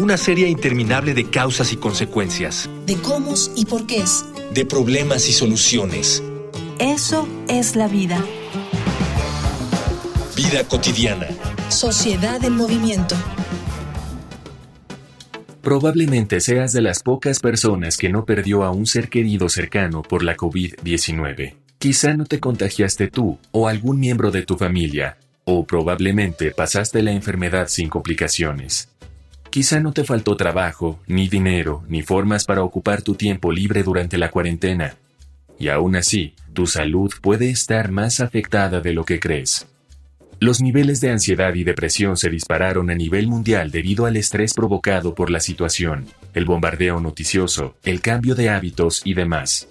una serie interminable de causas y consecuencias. De cómo y por qué es. De problemas y soluciones. Eso es la vida. Vida cotidiana. Sociedad en movimiento. Probablemente seas de las pocas personas que no perdió a un ser querido cercano por la COVID-19. Quizá no te contagiaste tú o algún miembro de tu familia, o probablemente pasaste la enfermedad sin complicaciones. Quizá no te faltó trabajo, ni dinero, ni formas para ocupar tu tiempo libre durante la cuarentena. Y aún así, tu salud puede estar más afectada de lo que crees. Los niveles de ansiedad y depresión se dispararon a nivel mundial debido al estrés provocado por la situación, el bombardeo noticioso, el cambio de hábitos y demás.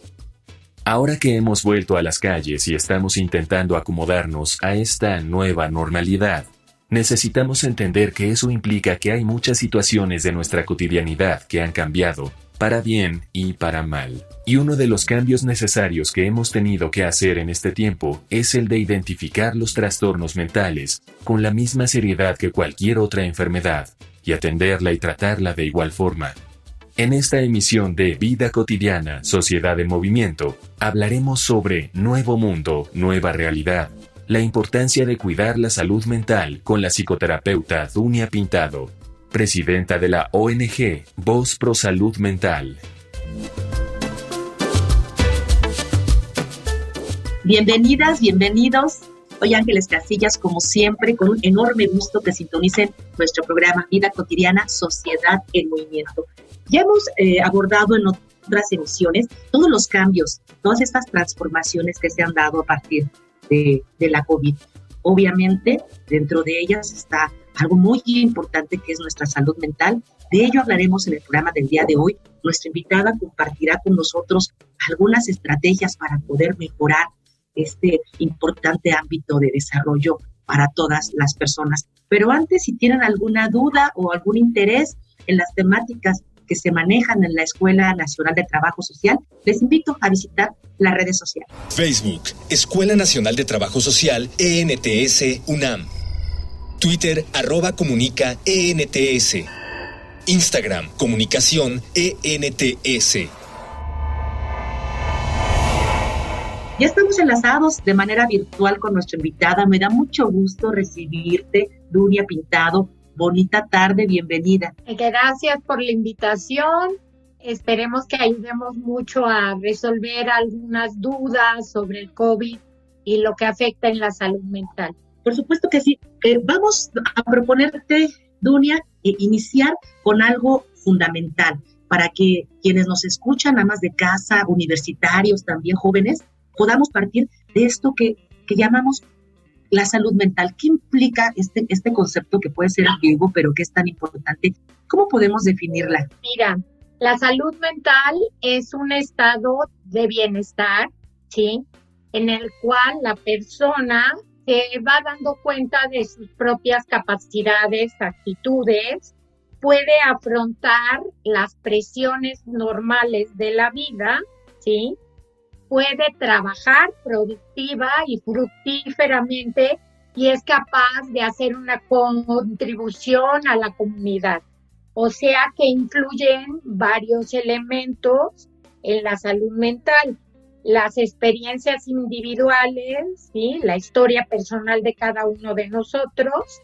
Ahora que hemos vuelto a las calles y estamos intentando acomodarnos a esta nueva normalidad, necesitamos entender que eso implica que hay muchas situaciones de nuestra cotidianidad que han cambiado, para bien y para mal. Y uno de los cambios necesarios que hemos tenido que hacer en este tiempo es el de identificar los trastornos mentales con la misma seriedad que cualquier otra enfermedad, y atenderla y tratarla de igual forma. En esta emisión de Vida Cotidiana, Sociedad en Movimiento, hablaremos sobre Nuevo Mundo, Nueva Realidad, la importancia de cuidar la salud mental con la psicoterapeuta Dunia Pintado, presidenta de la ONG Voz Pro Salud Mental. Bienvenidas, bienvenidos. Soy Ángeles Casillas, como siempre, con un enorme gusto que sintonicen nuestro programa Vida Cotidiana, Sociedad en Movimiento. Ya hemos eh, abordado en otras emisiones todos los cambios, todas estas transformaciones que se han dado a partir la COVID. Obviamente, dentro de ellas está algo muy importante que es nuestra salud mental. De ello hablaremos en el programa del día de hoy. Nuestra invitada compartirá con nosotros algunas estrategias para poder mejorar este importante ámbito de desarrollo para todas las personas. Pero antes, si tienen alguna duda o algún interés en las temáticas que se manejan en la Escuela Nacional de Trabajo Social, les invito a visitar las redes sociales. Facebook, Escuela Nacional de Trabajo Social, ENTS, UNAM. Twitter, arroba comunica, ENTS. Instagram, comunicación, ENTS. Ya estamos enlazados de manera virtual con nuestra invitada. Me da mucho gusto recibirte, Dunia Pintado, bonita tarde, bienvenida. Gracias por la invitación. Esperemos que ayudemos mucho a resolver algunas dudas sobre el COVID y lo que afecta en la salud mental. Por supuesto que sí. Eh, vamos a proponerte, Dunia, eh, iniciar con algo fundamental para que quienes nos escuchan, amas de casa, universitarios, también jóvenes, podamos partir de esto que, que llamamos la salud mental. ¿Qué implica este, este concepto que puede ser antiguo, pero que es tan importante? ¿Cómo podemos definirla? Mira, la salud mental es un estado de bienestar, ¿sí? En el cual la persona se va dando cuenta de sus propias capacidades, actitudes, puede afrontar las presiones normales de la vida, ¿sí? Puede trabajar productiva y fructíferamente y es capaz de hacer una contribución a la comunidad. O sea que incluyen varios elementos en la salud mental, las experiencias individuales, ¿sí? la historia personal de cada uno de nosotros,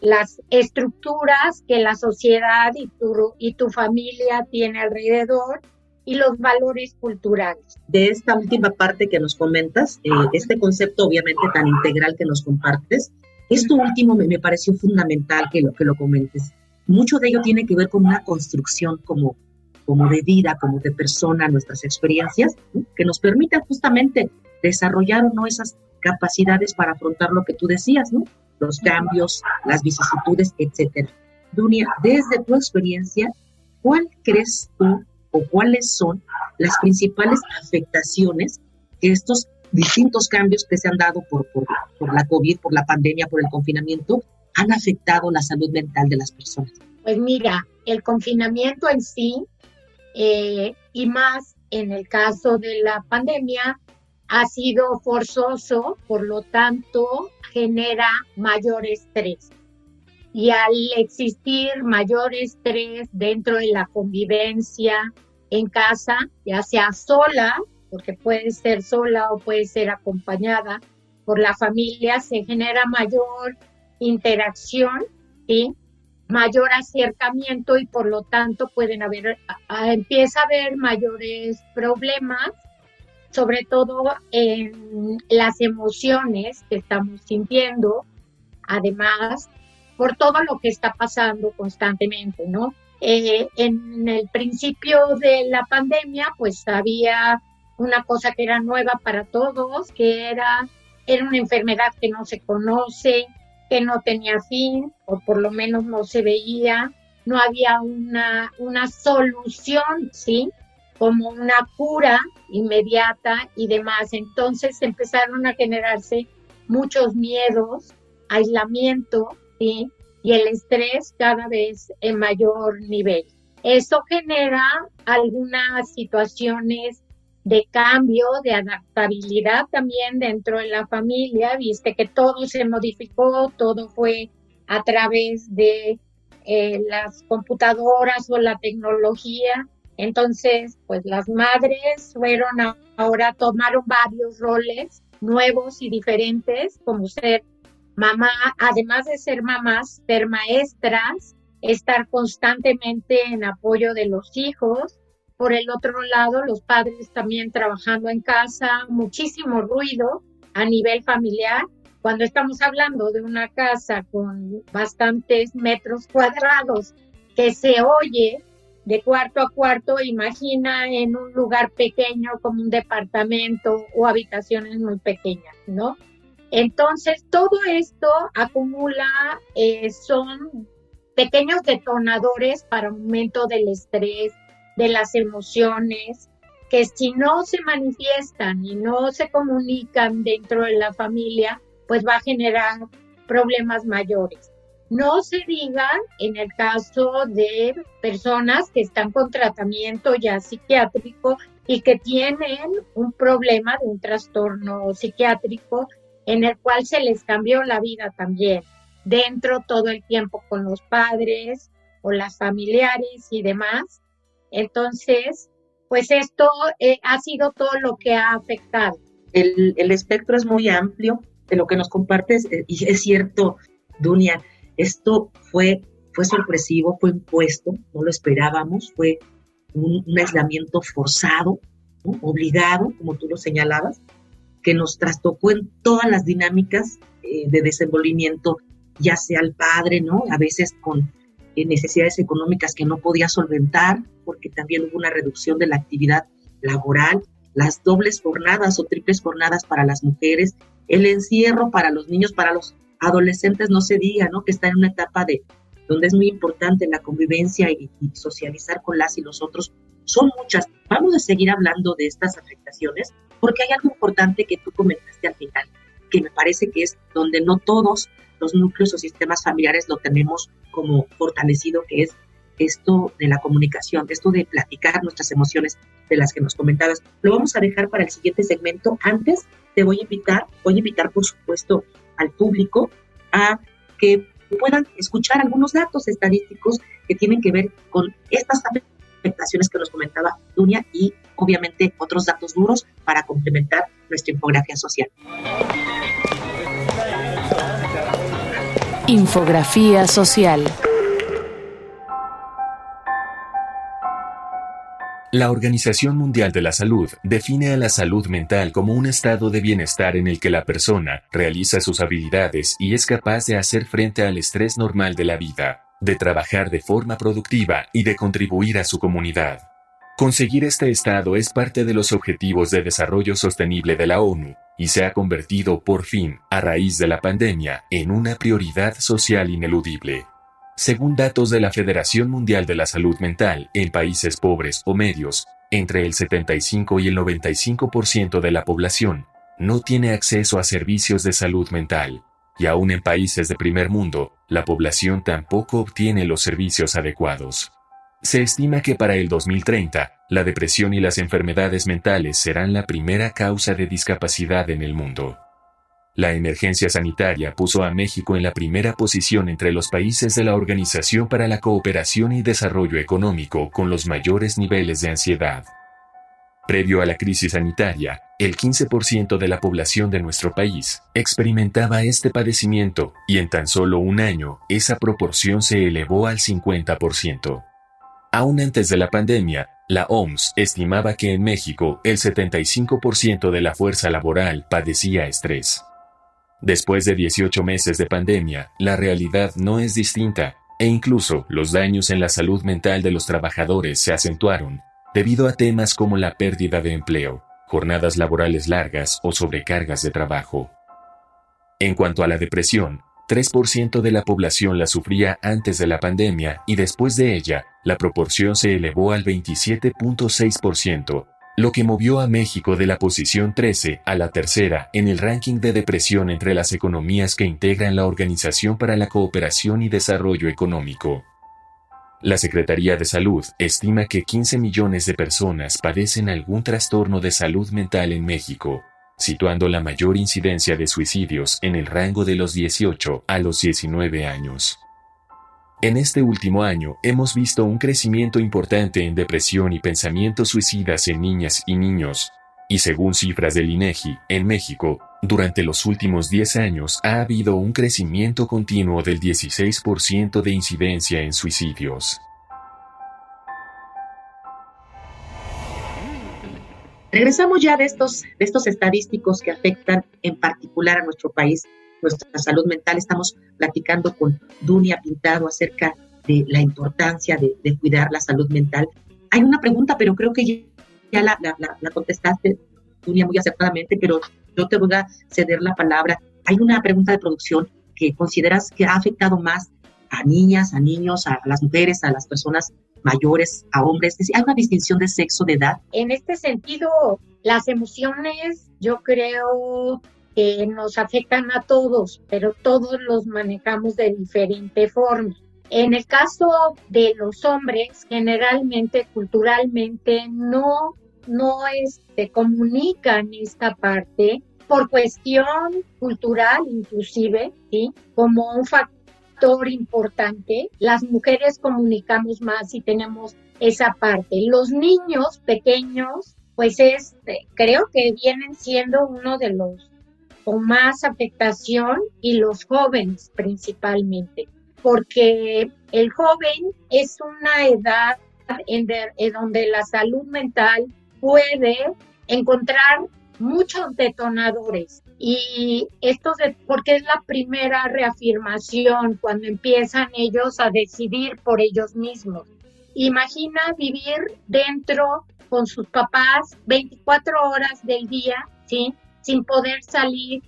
las estructuras que la sociedad y tu, y tu familia tiene alrededor, y los valores culturales. De esta última parte que nos comentas, eh, este concepto obviamente tan integral que nos compartes, esto último me, me, pareció fundamental que lo, que lo comentes. Mucho de ello tiene que ver con una construcción como, como de vida, como de persona, nuestras experiencias, que nos permitan justamente desarrollar o no esas capacidades para afrontar lo que tú decías, ¿no? Los cambios, las vicisitudes, etcétera. Dunia, desde tu experiencia, ¿cuál crees tú o cuáles son las principales afectaciones que estos distintos cambios que se han dado por, por, por la COVID, por la pandemia, por el confinamiento, han afectado la salud mental de las personas? Pues mira, el confinamiento en sí, eh, y más en el caso de la pandemia, ha sido forzoso, por lo tanto, genera mayor estrés. Y al existir mayor estrés dentro de la convivencia en casa, ya sea sola, porque puede ser sola o puede ser acompañada por la familia, se genera mayor interacción, y mayor acercamiento y por lo tanto pueden haber, empieza a haber mayores problemas, sobre todo en las emociones que estamos sintiendo, además por todo lo que está pasando constantemente, ¿no? Eh, en el principio de la pandemia, pues había una cosa que era nueva para todos, que era, era una enfermedad que no se conoce, que no tenía fin, o por lo menos no se veía, no había una, una solución, ¿sí? Como una cura inmediata y demás. Entonces empezaron a generarse muchos miedos, aislamiento, Y el estrés cada vez en mayor nivel. Eso genera algunas situaciones de cambio, de adaptabilidad también dentro de la familia, viste que todo se modificó, todo fue a través de eh, las computadoras o la tecnología. Entonces, pues las madres fueron ahora, tomaron varios roles nuevos y diferentes, como ser mamá, además de ser mamás, ser maestras, estar constantemente en apoyo de los hijos, por el otro lado, los padres también trabajando en casa, muchísimo ruido a nivel familiar. Cuando estamos hablando de una casa con bastantes metros cuadrados que se oye de cuarto a cuarto, imagina en un lugar pequeño como un departamento o habitaciones muy pequeñas, ¿no? Entonces, todo esto acumula, eh, son pequeños detonadores para aumento del estrés, de las emociones, que si no se manifiestan y no se comunican dentro de la familia, pues va a generar problemas mayores. No se digan en el caso de personas que están con tratamiento ya psiquiátrico y que tienen un problema de un trastorno psiquiátrico en el cual se les cambió la vida también, dentro todo el tiempo con los padres o las familiares y demás, entonces, pues esto eh, ha sido todo lo que ha afectado. El, espectro es muy amplio de lo que nos compartes eh, y es cierto, Dunia, esto fue, fue sorpresivo, fue impuesto, no lo esperábamos, fue un, aislamiento forzado, obligado, como tú lo señalabas, que nos trastocó en todas las dinámicas eh, de desenvolvimiento, ya sea el padre, ¿no? A veces con necesidades económicas que no podía solventar, porque también hubo una reducción de la actividad laboral, las dobles jornadas o triples jornadas para las mujeres, el encierro para los niños, para los adolescentes, no se diga, ¿no? Que está en una etapa de donde es muy importante la convivencia y, y socializar con las y los otros. Son muchas. Vamos a seguir hablando de estas afectaciones porque hay algo importante que tú comentaste al final, que me parece que es donde no todos los núcleos o sistemas familiares lo tenemos como fortalecido, que es esto de la comunicación, esto de platicar nuestras emociones de las que nos comentabas. Lo vamos a dejar para el siguiente segmento. Antes te voy a invitar, voy a invitar por supuesto al público a que puedan escuchar algunos datos estadísticos que tienen que ver con estas afectaciones que nos comentaba Dunia y obviamente otros datos duros para complementar nuestra infografía social. Infografía social. La Organización Mundial de la Salud define a la salud mental como un estado de bienestar en el que la persona realiza sus habilidades y es capaz de hacer frente al estrés normal de la vida, de trabajar de forma productiva y de contribuir a su comunidad. Conseguir este estado es parte de los Objetivos de Desarrollo Sostenible de la ONU y se ha convertido por fin, a raíz de la pandemia, en una prioridad social ineludible. Según datos de la Federación Mundial de la Salud Mental, en países pobres o medios, entre el 75 y el 95% de la población no tiene acceso a servicios de salud mental, y aún en países de primer mundo, la población tampoco obtiene los servicios adecuados. Se estima que para el 2030, la depresión y las enfermedades mentales serán la primera causa de discapacidad en el mundo. La emergencia sanitaria puso a México en la primera posición entre los países de la Organización para la Cooperación y Desarrollo Económico con los mayores niveles de ansiedad. Previo a la crisis sanitaria, el 15% de la población de nuestro país experimentaba este padecimiento y en tan solo un año esa proporción se elevó al 50%. Aún antes de la pandemia, la OMS estimaba que en México el 75% de la fuerza laboral padecía estrés. Después de 18 meses de pandemia, la realidad no es distinta, e incluso los daños en la salud mental de los trabajadores se acentuaron, debido a temas como la pérdida de empleo, jornadas laborales largas o sobrecargas de trabajo. En cuanto a la depresión, 3% de la población la sufría antes de la pandemia y después de ella, la proporción se elevó al 27.6%, lo que movió a México de la posición 13 a la tercera en el ranking de depresión entre las economías que integran la Organización para la Cooperación y Desarrollo Económico. La Secretaría de Salud estima que 15 millones de personas padecen algún trastorno de salud mental en México, situando la mayor incidencia de suicidios en el rango de los 18 a los 19 años. En este último año hemos visto un crecimiento importante en depresión y pensamientos suicidas en niñas y niños, y según cifras del INEGI, en México, durante los últimos 10 años ha habido un crecimiento continuo del 16% de incidencia en suicidios. Regresamos ya de estos, de estos estadísticos que afectan en particular a nuestro país nuestra salud mental. Estamos platicando con Dunia Pintado acerca de la importancia de, cuidar la salud mental. Hay una pregunta, pero creo que ya, la, contestaste, Dunia, muy acertadamente, pero yo te voy a ceder la palabra. Hay una pregunta de producción que consideras que ha afectado más a niñas, a niños, a las mujeres, a las personas mayores, a hombres. Hay una distinción de sexo, de edad. En este sentido, las emociones, yo creo que nos afectan a todos, pero todos los manejamos de diferente forma. En el caso de los hombres, generalmente, culturalmente, no, no este, comunican esta parte por cuestión cultural inclusive, ¿sí? Como un factor importante. Las mujeres comunicamos más y tenemos esa parte. Los niños pequeños, pues este, creo que vienen siendo uno de los con más afectación y los jóvenes principalmente, porque el joven es una edad en, donde la salud mental puede encontrar muchos detonadores y esto porque es la primera reafirmación cuando empiezan ellos a decidir por ellos mismos. Imagina vivir dentro con sus papás 24 horas del día, sin poder salir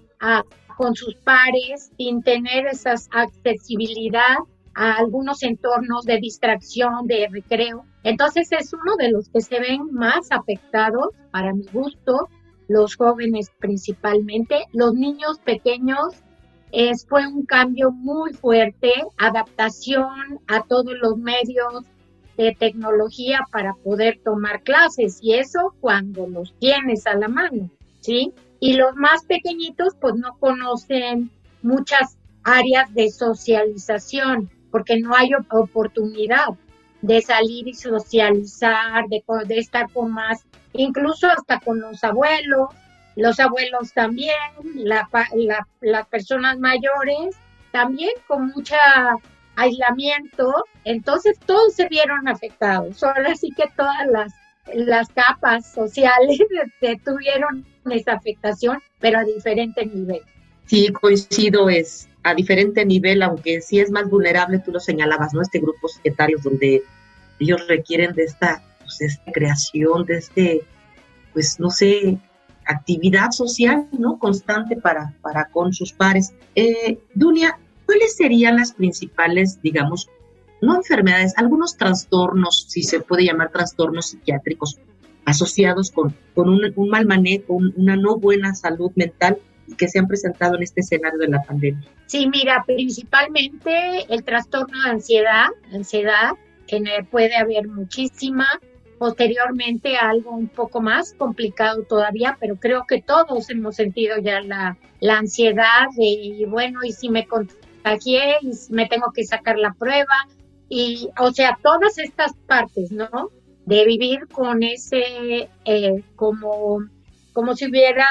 con sus pares, sin tener esa accesibilidad a algunos entornos de distracción, de recreo. Entonces es uno de los que se ven más afectados, para mi gusto, los jóvenes principalmente, los niños pequeños. Es, fue un cambio muy fuerte, adaptación a todos los medios de tecnología para poder tomar clases y eso cuando los tienes a la mano, ¿sí? Y los más pequeñitos pues no conocen muchas áreas de socialización porque no hay oportunidad de salir y socializar, de, de estar con más, incluso hasta con los abuelos, los abuelos también, la, las personas mayores también con mucho aislamiento, entonces todos se vieron afectados. Ahora sí que todas las, las capas sociales tuvieron esa afectación, pero a diferente nivel. Sí, coincido, es a diferente nivel, aunque sí es más vulnerable, tú lo señalabas, ¿no? Este grupo secretarios donde ellos requieren de esta, pues, esta creación, de este, pues, no sé, actividad social, ¿no? Constante para, para con sus pares. Eh, Dunia, ¿cuáles serían las principales, digamos, no enfermedades, algunos trastornos, si se puede llamar trastornos psiquiátricos, asociados con, con un, mal manejo, una no buena salud mental que se han presentado en este escenario de la pandemia? Sí, mira, principalmente el trastorno de ansiedad, ansiedad, que puede haber muchísima. Posteriormente algo un poco más complicado todavía, pero creo que todos hemos sentido ya la, la ansiedad de, bueno, y si me contagié, y me tengo que sacar la prueba, y, o sea, todas estas partes, ¿no? de vivir con ese, eh, como, como si hubiera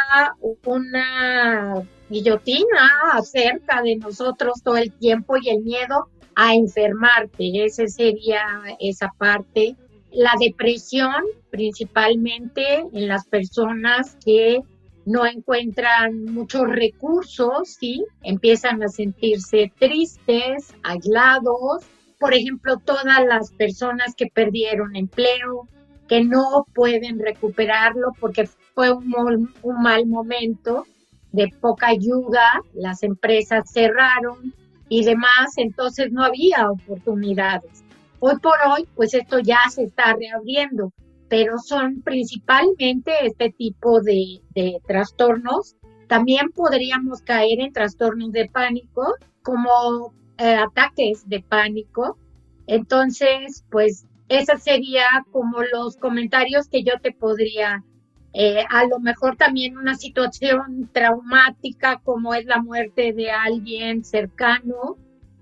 una guillotina cerca de nosotros todo el tiempo y el miedo a enfermarte. Ese sería esa parte. La depresión, principalmente en las personas que no encuentran muchos recursos, ¿sí? Empiezan a sentirse tristes, aislados, por ejemplo, todas las personas que perdieron empleo, que no pueden recuperarlo porque fue un, un mal momento de poca ayuda, las empresas cerraron y demás, entonces no había oportunidades. Hoy por hoy, pues esto ya se está reabriendo, pero son principalmente este tipo de, trastornos. También podríamos caer en trastornos de pánico, como eh, ataques de pánico. Entonces, pues esa sería como los comentarios que yo te podría, eh, a lo mejor también una situación traumática como es la muerte de alguien cercano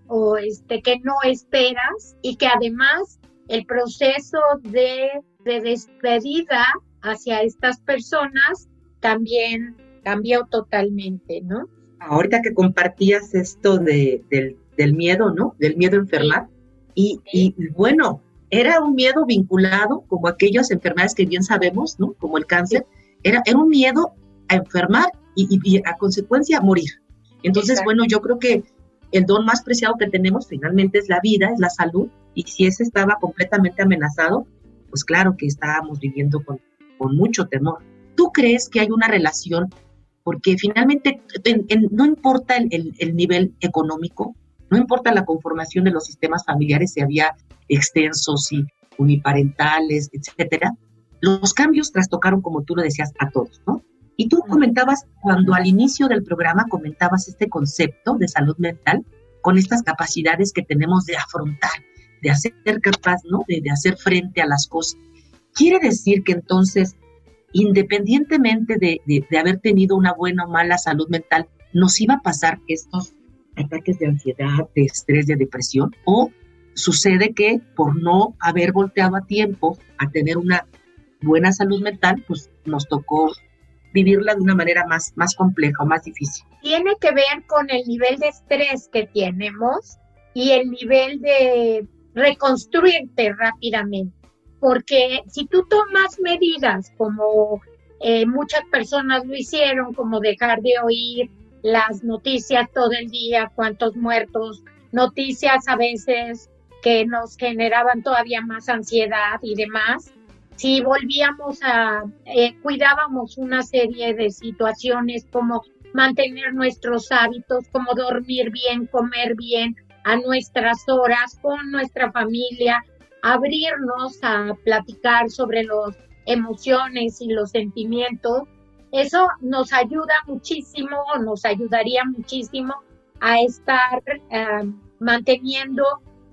o este que no esperas y que además el proceso de, de despedida hacia estas personas también cambió totalmente, ¿no? Ahorita que compartías esto de, del del miedo, ¿no? Del miedo a enfermar. Y, bueno, era un miedo vinculado, como aquellas enfermedades que bien sabemos, ¿no? Como el cáncer, era, era un miedo a enfermar y, a consecuencia a morir. Entonces, bueno, yo creo que el don más preciado que tenemos finalmente es la vida, es la salud, y si ese estaba completamente amenazado, pues claro que estábamos viviendo con, con mucho temor. ¿Tú crees que hay una relación? Porque finalmente no importa el, el nivel económico, no importa la conformación de los sistemas familiares, si había extensos y uniparentales, etcétera, los cambios trastocaron, como tú lo decías, a todos, ¿no? Y tú comentabas, cuando al inicio del programa comentabas este concepto de salud mental, con estas capacidades que tenemos de afrontar, de hacer capaz, ¿no? De, hacer frente a las cosas. Quiere decir que entonces, independientemente de, de haber tenido una buena o mala salud mental, nos iba a pasar estos ataques de ansiedad, de estrés, de depresión, o sucede que por no haber volteado a tiempo a tener una buena salud mental, pues nos tocó vivirla de una manera más, más compleja o más difícil. Tiene que ver con el nivel de estrés que tenemos y el nivel de reconstruirte rápidamente. Porque si tú tomas medidas como eh, muchas personas lo hicieron, como dejar de oír las noticias todo el día, cuántos muertos, noticias a veces que nos generaban todavía más ansiedad y demás. Si volvíamos a, eh, cuidábamos una serie de situaciones como mantener nuestros hábitos, como dormir bien, comer bien a nuestras horas con nuestra familia, abrirnos a platicar sobre las emociones y los sentimientos. Eso nos ayuda muchísimo, nos ayudaría muchísimo a estar eh, manteniendo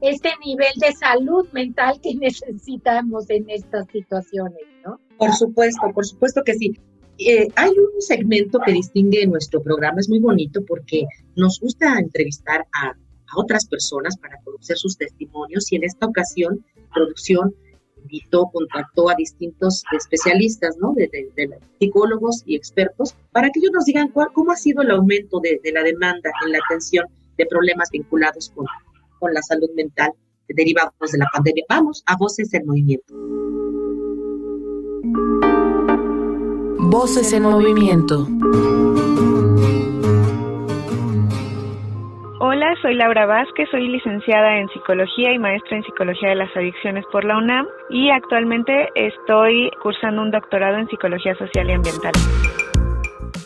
este nivel de salud mental que necesitamos en estas situaciones, ¿no? Por supuesto, por supuesto que sí. Eh, hay un segmento que distingue nuestro programa, es muy bonito porque nos gusta entrevistar a, otras personas para conocer sus testimonios y en esta ocasión, producción invitó, contactó a distintos especialistas, ¿no? De, psicólogos y expertos, para que ellos nos digan cuál, cómo ha sido el aumento de, la demanda en la atención de problemas vinculados con, con la salud mental derivados de la pandemia. Vamos a Voces en Movimiento. Voces en Movimiento. Hola, soy Laura Vázquez, soy licenciada en Psicología y maestra en Psicología de las Adicciones por la UNAM y actualmente estoy cursando un doctorado en Psicología Social y Ambiental.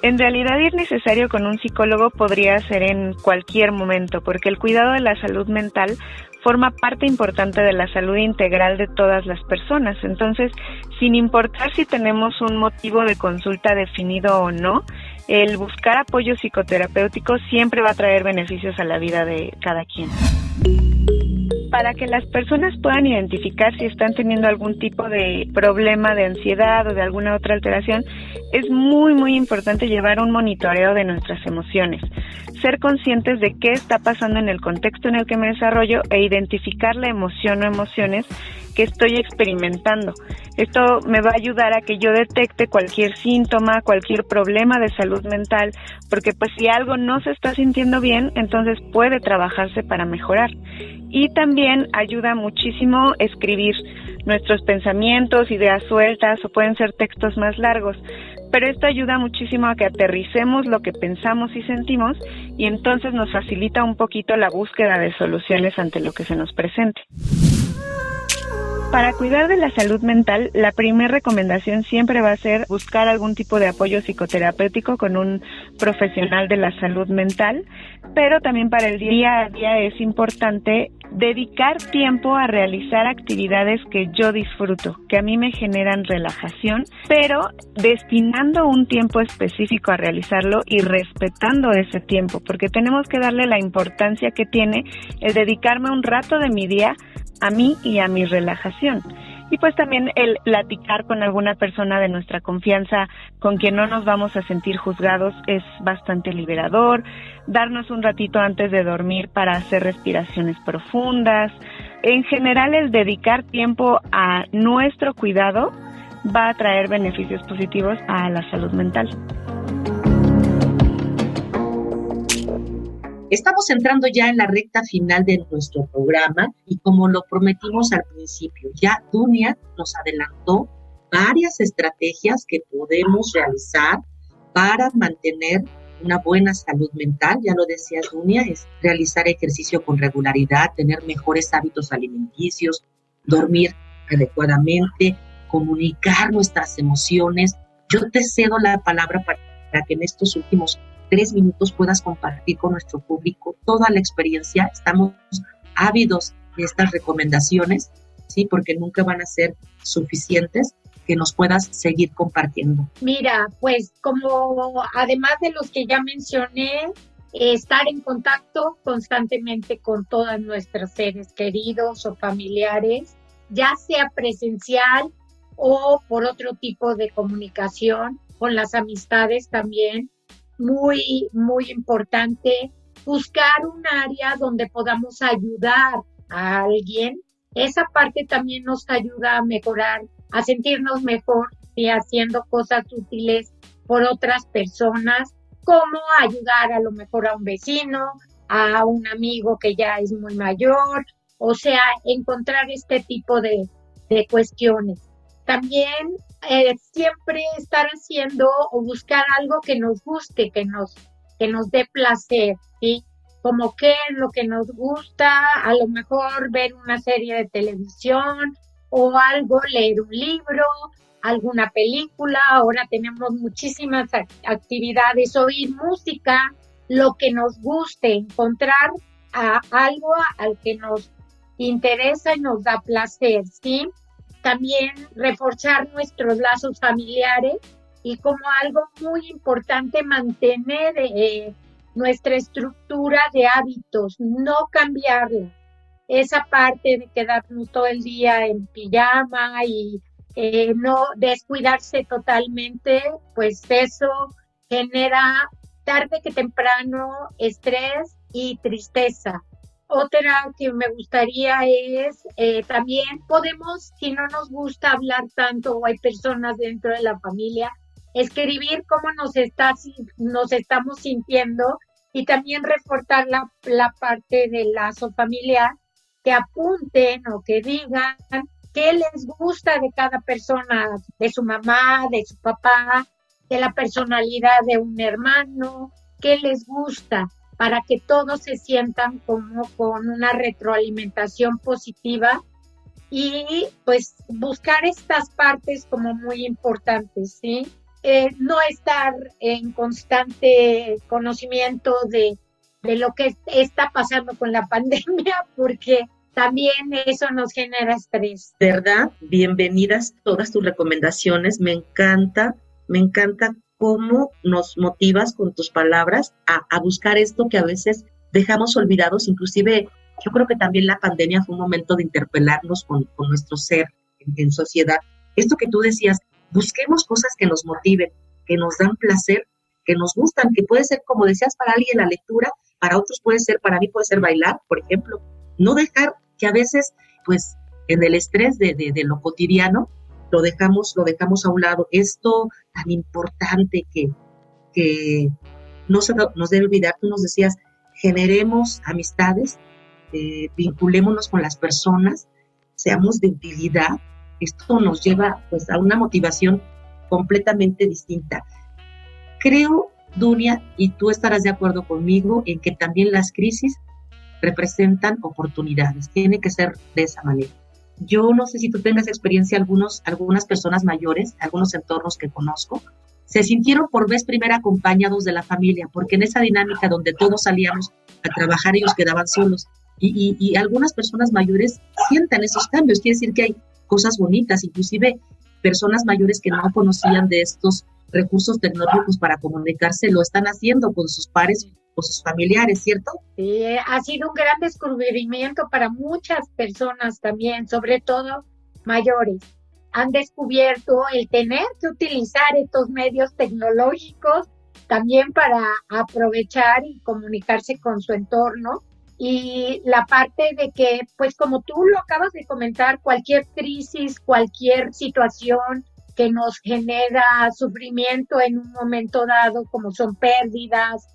En realidad ir necesario con un psicólogo podría ser en cualquier momento, porque el cuidado de la salud mental forma parte importante de la salud integral de todas las personas. Entonces, sin importar si tenemos un motivo de consulta definido o no, el buscar apoyo psicoterapéutico siempre va a traer beneficios a la vida de cada quien para que las personas puedan identificar si están teniendo algún tipo de problema de ansiedad o de alguna otra alteración, es muy, muy importante llevar un monitoreo de nuestras emociones, ser conscientes de qué está pasando en el contexto en el que me desarrollo e identificar la emoción o emociones que estoy experimentando. Esto me va a ayudar a que yo detecte cualquier síntoma, cualquier problema de salud mental, porque pues si algo no se está sintiendo bien, entonces puede trabajarse para mejorar. Y también ayuda muchísimo escribir nuestros pensamientos, ideas sueltas o pueden ser textos más largos. Pero esto ayuda muchísimo a que aterricemos lo que pensamos y sentimos y entonces nos facilita un poquito la búsqueda de soluciones ante lo que se nos presente. Para cuidar de la salud mental, la primera recomendación siempre va a ser buscar algún tipo de apoyo psicoterapéutico con un profesional de la salud mental, pero también para el día a día es importante dedicar tiempo a realizar actividades que yo disfruto, que a mí me generan relajación, pero destinando un tiempo específico a realizarlo y respetando ese tiempo, porque tenemos que darle la importancia que tiene el dedicarme un rato de mi día a mí y a mi relajación. Y pues también el platicar con alguna persona de nuestra confianza con quien no nos vamos a sentir juzgados es bastante liberador. Darnos un ratito antes de dormir para hacer respiraciones profundas. En general el dedicar tiempo a nuestro cuidado va a traer beneficios positivos a la salud mental. Estamos entrando ya en la recta final de nuestro programa y como lo prometimos al principio, ya Dunia nos adelantó varias estrategias que podemos realizar para mantener una buena salud mental, ya lo decía Dunia, es realizar ejercicio con regularidad, tener mejores hábitos alimenticios, dormir adecuadamente, comunicar nuestras emociones. Yo te cedo la palabra para que en estos últimos tres minutos puedas compartir con nuestro público toda la experiencia. Estamos ávidos de estas recomendaciones, ¿sí? Porque nunca van a ser suficientes que nos puedas seguir compartiendo. Mira, pues como además de los que ya mencioné, estar en contacto constantemente con todos nuestros seres queridos o familiares, ya sea presencial o por otro tipo de comunicación, con las amistades también, muy, muy importante buscar un área donde podamos ayudar a alguien. Esa parte también nos ayuda a mejorar, a sentirnos mejor y haciendo cosas útiles por otras personas, como ayudar a lo mejor a un vecino, a un amigo que ya es muy mayor, o sea, encontrar este tipo de, de cuestiones. También eh, siempre estar haciendo o buscar algo que nos guste, que nos, que nos dé placer, ¿sí? Como qué es lo que nos gusta, a lo mejor ver una serie de televisión o algo, leer un libro, alguna película, ahora tenemos muchísimas actividades, oír música, lo que nos guste, encontrar a algo al que nos interesa y nos da placer, ¿sí? También reforzar nuestros lazos familiares y como algo muy importante mantener eh, nuestra estructura de hábitos, no cambiarla. Esa parte de quedarnos todo el día en pijama y eh, no descuidarse totalmente, pues eso genera tarde que temprano estrés y tristeza. Otra que me gustaría es eh, también podemos, si no nos gusta hablar tanto o hay personas dentro de la familia, escribir cómo nos, está, nos estamos sintiendo y también reforzar la, la parte del lazo familiar, que apunten o que digan qué les gusta de cada persona, de su mamá, de su papá, de la personalidad de un hermano, qué les gusta para que todos se sientan como con una retroalimentación positiva y pues buscar estas partes como muy importantes, ¿sí? Eh, no estar en constante conocimiento de, de lo que está pasando con la pandemia, porque también eso nos genera estrés. ¿Verdad? Bienvenidas todas tus recomendaciones. Me encanta, me encanta cómo nos motivas con tus palabras a, buscar esto que a veces dejamos olvidados. Inclusive yo creo que también la pandemia fue un momento de interpelarnos con, nuestro ser en sociedad. Esto que tú decías, busquemos cosas que nos motiven, que nos dan placer, que nos gustan, que puede ser, como decías, para alguien la lectura, para otros puede ser, para mí puede ser bailar, por ejemplo. No dejar que a veces, pues, en el estrés de, lo cotidiano, lo dejamos, lo dejamos a un lado. Esto tan importante que, que no se nos debe olvidar, tú nos decías, generemos amistades, eh, vinculémonos con las personas, seamos de utilidad. Esto nos lleva pues a una motivación completamente distinta. Creo, Dunia, y tú estarás de acuerdo conmigo en que también las crisis representan oportunidades. Tiene que ser de esa manera. Yo no sé si tú tengas experiencia, algunos, algunas personas mayores, algunos entornos que conozco, se sintieron por vez primera acompañados de la familia, porque en esa dinámica donde todos salíamos a trabajar, ellos quedaban solos. Y, y, algunas personas mayores sientan esos cambios. Quiere decir que hay cosas bonitas, inclusive personas mayores que no conocían de estos recursos tecnológicos para comunicarse lo están haciendo con sus pares sus familiares, ¿cierto? Sí, ha sido un gran descubrimiento para muchas personas también, sobre todo mayores. Han descubierto el tener que utilizar estos medios tecnológicos también para aprovechar y comunicarse con su entorno. Y la parte de que, pues como tú lo acabas de comentar, cualquier crisis, cualquier situación que nos genera sufrimiento en un momento dado, como son pérdidas,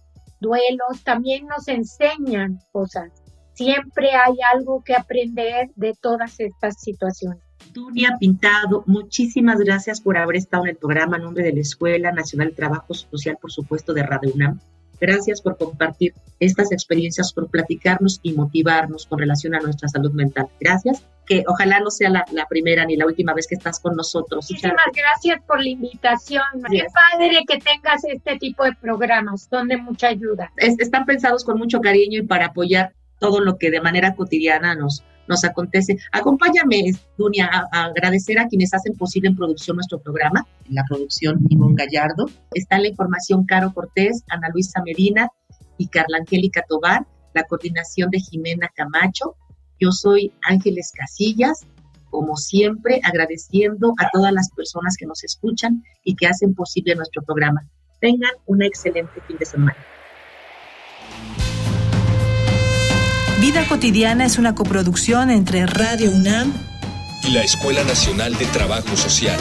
duelos, también nos enseñan cosas. Siempre hay algo que aprender de todas estas situaciones. Dunia Pintado, muchísimas gracias por haber estado en el programa en nombre de la Escuela Nacional de Trabajo Social, por supuesto, de Radio UNAM. Gracias por compartir estas experiencias, por platicarnos y motivarnos con relación a nuestra salud mental. Gracias, que ojalá no sea la, primera ni la última vez que estás con nosotros. Muchísimas gracias por la invitación. Qué padre que tengas este tipo de programas, son de mucha ayuda. están pensados con mucho cariño y para apoyar todo lo que de manera cotidiana nos, nos acontece. Acompáñame, Dunia, a, agradecer a quienes hacen posible en producción nuestro programa. En la producción, Ivonne Gallardo. Está en la información Caro Cortés, Ana Luisa Medina y Carla Angélica Tobar. La coordinación de Jimena Camacho. Yo soy Ángeles Casillas. Como siempre, agradeciendo a todas las personas que nos escuchan y que hacen posible nuestro programa. Tengan un excelente fin de semana. Vida cotidiana es una coproducción entre Radio UNAM y la Escuela Nacional de Trabajo Social.